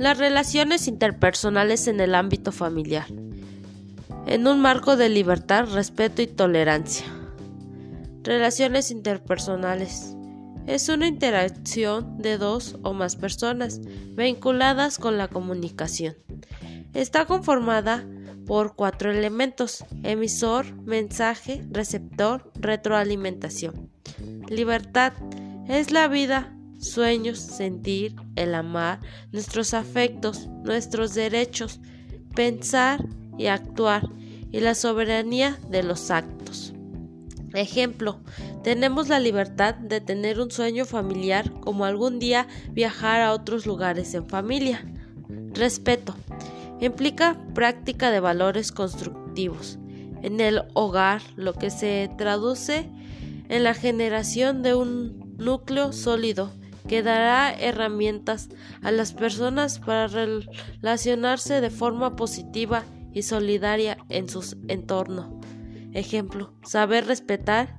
Las relaciones interpersonales en el ámbito familiar. En un marco de libertad, respeto y tolerancia. Relaciones interpersonales. Es una interacción de dos o más personas vinculadas con la comunicación. Está conformada por cuatro elementos, emisor, mensaje, receptor, retroalimentación. Libertad es la vida, sueños, sentir, el amar, nuestros afectos, nuestros derechos, pensar y actuar, y la soberanía de los actos. Ejemplo, tenemos la libertad de tener un sueño familiar como algún día viajar a otros lugares en familia. Respeto. Implica práctica de valores constructivos en el hogar, lo que se traduce en la generación de un núcleo sólido que dará herramientas a las personas para relacionarse de forma positiva y solidaria en su entorno. Ejemplo, saber respetar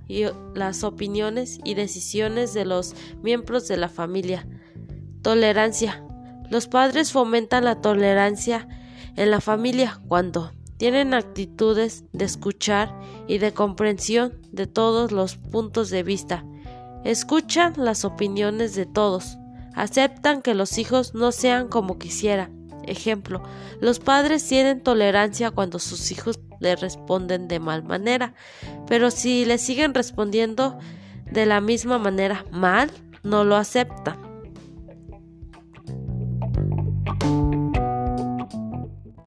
las opiniones y decisiones de los miembros de la familia. Tolerancia. Los padres fomentan la tolerancia en la familia cuando tienen actitudes de escuchar y de comprensión de todos los puntos de vista. Escuchan las opiniones de todos. Aceptan que los hijos no sean como quisiera. Ejemplo, los padres tienen tolerancia cuando sus hijos le responden de mal manera, pero si le siguen respondiendo de la misma manera mal, no lo aceptan.